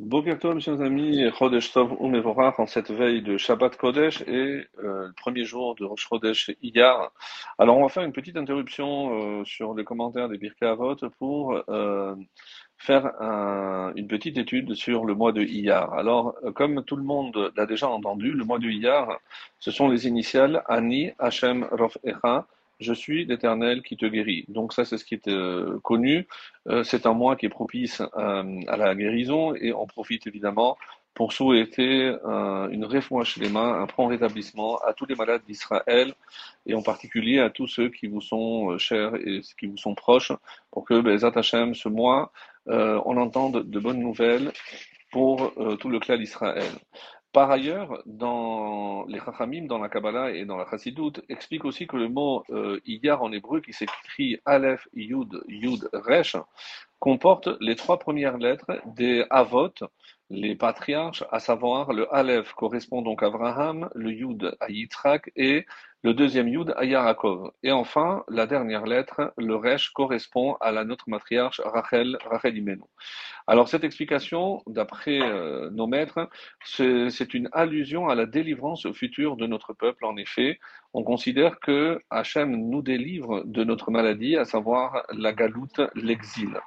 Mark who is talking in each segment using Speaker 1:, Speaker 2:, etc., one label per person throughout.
Speaker 1: Bokertov, chers amis, Chodesh Tov en cette veille de Shabbat Kodesh et euh, le premier jour de Rosh Chodesh Iyar. Alors, on va faire une petite interruption euh, sur les commentaires des Birkei Avot pour euh, faire un, une petite étude sur le mois de Iyar. Alors, comme tout le monde l'a déjà entendu, le mois de Iyar, ce sont les initiales Ani Hashem Rof Echa, je suis l'Éternel qui te guérit. Donc ça, c'est ce qui est euh, connu. Euh, c'est un mois qui est propice euh, à la guérison et on profite évidemment pour souhaiter une réfouache les mains, un prompt rétablissement à tous les malades d'Israël et en particulier à tous ceux qui vous sont chers et qui vous sont proches pour que ben, Hashem, ce mois, on entende de bonnes nouvelles pour tout le clan d'Israël. Par ailleurs, dans les Chachamim, dans la Kabbalah et dans la Chassidut, explique aussi que le mot euh, Iyar en hébreu, qui s'écrit Aleph, Yud, Yud, Resh, comporte les trois premières lettres des Avot, les patriarches, à savoir le Aleph correspond donc à Abraham, le Yud à Yitzhak et le deuxième Yud à Yaakov. Et enfin, la dernière lettre, le Resh, correspond à la notre matriarche Rachel, Rachel Imenu. Alors cette explication, d'après euh, nos maîtres, c'est une allusion à la délivrance future de notre peuple. En effet, on considère que Hachem nous délivre de notre maladie, à savoir la galoute, l'exil.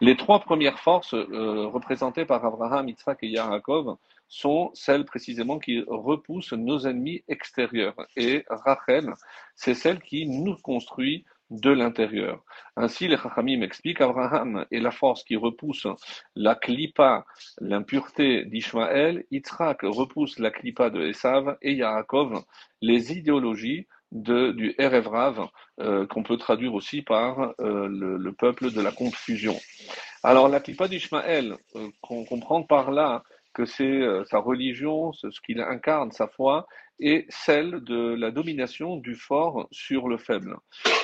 Speaker 1: Les trois premières forces euh, représentées par Abraham, Yitzhak et Yaakov sont celles précisément qui repoussent nos ennemis extérieurs. Et Rachel, c'est celle qui nous construit de l'intérieur. Ainsi, les Chachamim expliquent Abraham est la force qui repousse la klipa, l'impureté d'Ishmaël, Yitzhak repousse la klipa de Esav et Yaakov les idéologies de, du Erevrav, euh, qu'on peut traduire aussi par euh, le, peuple de la confusion. Alors, la klipa d'Ishmaël, euh, qu'on comprend par là que c'est euh, sa religion, ce qu'il incarne, sa foi, et celle de la domination du fort sur le faible.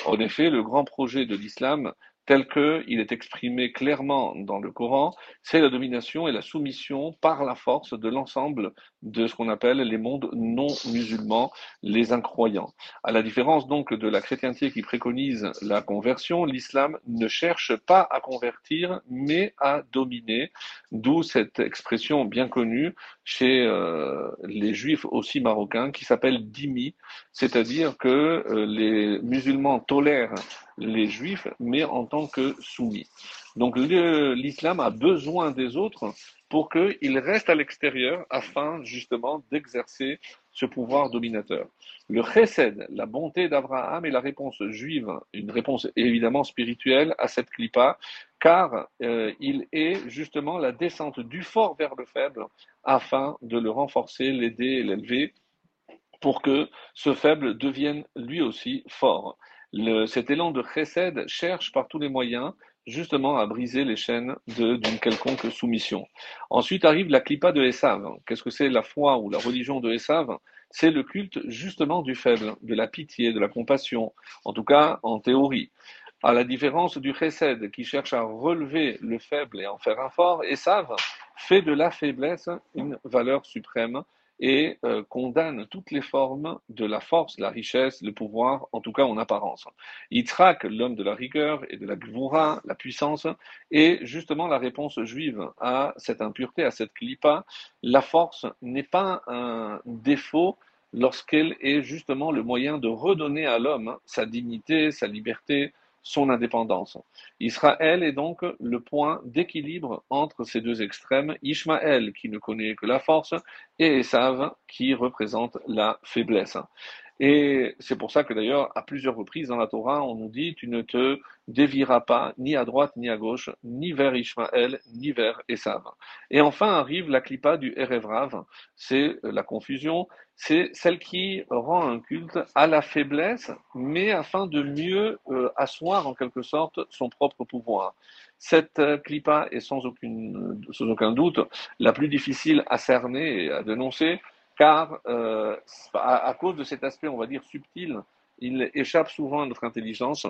Speaker 1: En effet, le grand projet de l'islam, tel qu'il est exprimé clairement dans le Coran, c'est la domination et la soumission par la force de l'ensemble de ce qu'on appelle les mondes non musulmans, les incroyants. À la différence donc de la chrétienté qui préconise la conversion, l'islam ne cherche pas à convertir, mais à dominer, d'où cette expression bien connue chez euh, les juifs aussi marocains qui s'appelle dhimmi, c'est-à-dire que euh, les musulmans tolèrent les juifs, mais en tant que soumis. Donc l'islam a besoin des autres pour qu'ils restent à l'extérieur afin justement d'exercer ce pouvoir dominateur. Le chesed, la bonté d'Abraham est la réponse juive, une réponse évidemment spirituelle à cette clipa, car euh, il est justement la descente du fort vers le faible afin de le renforcer, l'aider et l'élever pour que ce faible devienne lui aussi fort. Cet élan de chesed cherche par tous les moyens justement à briser les chaînes d'une quelconque soumission. Ensuite arrive la clipa de Esav. Qu'est-ce que c'est la foi ou la religion de Esav? C'est le culte justement du faible, de la pitié, de la compassion, en tout cas en théorie. À la différence du chesed qui cherche à relever le faible et en faire un fort, Esav fait de la faiblesse une valeur suprême et euh, condamne toutes les formes de la force, la richesse, le pouvoir, en tout cas en apparence. Yitzhak, l'homme de la rigueur et de la gvoura, la puissance, est justement la réponse juive à cette impureté, à cette clipa. La force n'est pas un défaut lorsqu'elle est justement le moyen de redonner à l'homme sa dignité, sa liberté, son indépendance. Israël est donc le point d'équilibre entre ces deux extrêmes, Ishmaël qui ne connaît que la force et Esav qui représente la faiblesse. Et c'est pour ça que d'ailleurs, à plusieurs reprises dans la Torah, on nous dit, tu ne te dévieras pas ni à droite ni à gauche, ni vers Ishmaël, ni vers Esav. Et enfin arrive la clipa du Erevrav, c'est la confusion, c'est celle qui rend un culte à la faiblesse, mais afin de mieux euh, asseoir en quelque sorte son propre pouvoir. Cette euh, clipa est sans, aucune, sans aucun doute la plus difficile à cerner et à dénoncer, car euh, à, cause de cet aspect, on va dire, subtil, il échappe souvent à notre intelligence.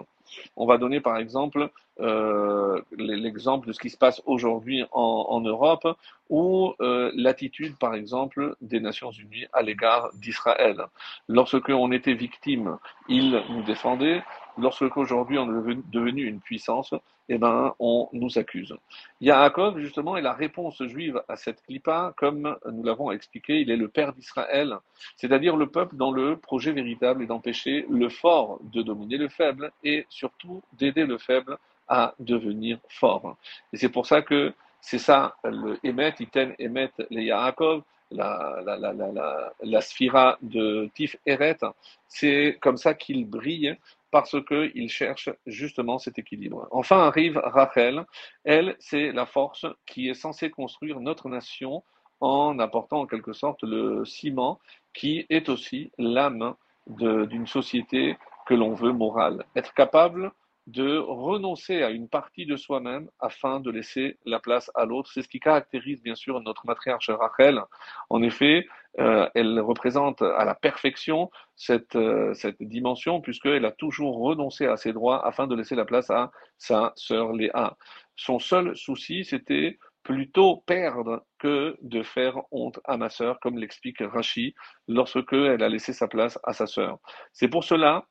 Speaker 1: On va donner par exemple euh, l'exemple de ce qui se passe aujourd'hui en, Europe, ou euh, l'attitude par exemple des Nations Unies à l'égard d'Israël. Lorsque on était victime, ils nous défendaient. Lorsque aujourd'hui on est devenu une puissance, eh ben, on nous accuse. Yaakov, justement, est la réponse juive à cette clipa, comme nous l'avons expliqué, il est le père d'Israël, c'est-à-dire le peuple dans le projet véritable est d'empêcher le fort de dominer le faible et surtout d'aider le faible à devenir fort. Et c'est pour ça que c'est ça, le Emet, Iten Emet, les Yaakov, la, la, la, la, la sphira de Tif Eret, c'est comme ça qu'il brille parce qu'il cherche justement cet équilibre. Enfin arrive Rachel, elle, c'est la force qui est censée construire notre nation en apportant en quelque sorte le ciment qui est aussi l'âme d'une société que l'on veut morale. Être capable de renoncer à une partie de soi-même afin de laisser la place à l'autre. C'est ce qui caractérise bien sûr notre matriarche Rachel. En effet, euh, elle représente à la perfection cette, euh, cette dimension puisqu'elle a toujours renoncé à ses droits afin de laisser la place à sa sœur Léa. Son seul souci, c'était plutôt perdre que de faire honte à ma sœur, comme l'explique Rachi, lorsque elle a laissé sa place à sa sœur. C'est pour cela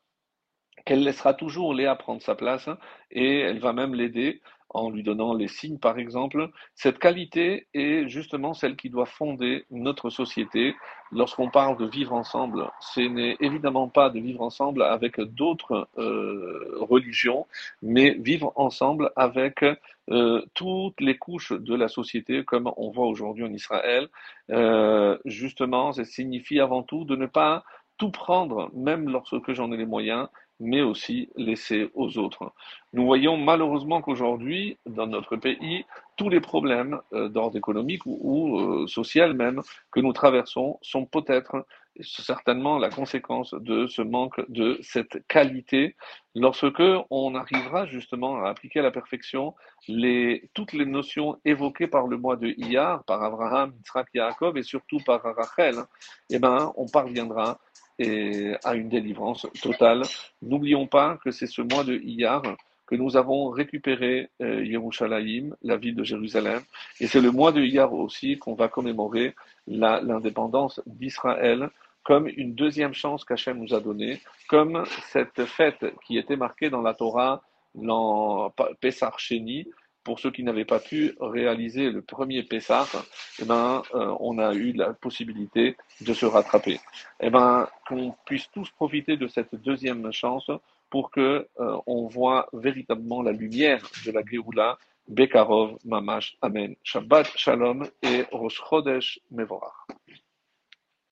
Speaker 1: qu'elle laissera toujours Léa prendre sa place hein, et elle va même l'aider en lui donnant les signes, par exemple. Cette qualité est justement celle qui doit fonder notre société. Lorsqu'on parle de vivre ensemble, ce n'est évidemment pas de vivre ensemble avec d'autres euh, religions, mais vivre ensemble avec euh, toutes les couches de la société, comme on voit aujourd'hui en Israël. Euh, justement, ça signifie avant tout de ne pas tout prendre, même lorsque j'en ai les moyens, mais aussi laisser aux autres. Nous voyons malheureusement qu'aujourd'hui, dans notre pays, tous les problèmes euh, d'ordre économique ou, euh, social même que nous traversons sont peut-être certainement la conséquence de ce manque de cette qualité lorsque on arrivera justement à appliquer à la perfection les, toutes les notions évoquées par le mois de Iyar, par Abraham, Yitzhak, Yaakov et surtout par Rachel, eh ben, on parviendra et à une délivrance totale. N'oublions pas que c'est ce mois de Iyar que nous avons récupéré euh, Yerushalayim, la ville de Jérusalem, et c'est le mois de Iyar aussi qu'on va commémorer l'indépendance d'Israël comme une deuxième chance qu'Hachem nous a donnée, comme cette fête qui était marquée dans la Torah, dans Sheni, pour ceux qui n'avaient pas pu réaliser le premier Pessah, eh ben, euh, on a eu la possibilité de se rattraper. Eh ben, qu'on puisse tous profiter de cette deuxième chance pour que euh, on voit véritablement la lumière de la Géoula, Bekarov, Mamash, Amen. Shabbat Shalom et Rosh Chodesh Mevorach.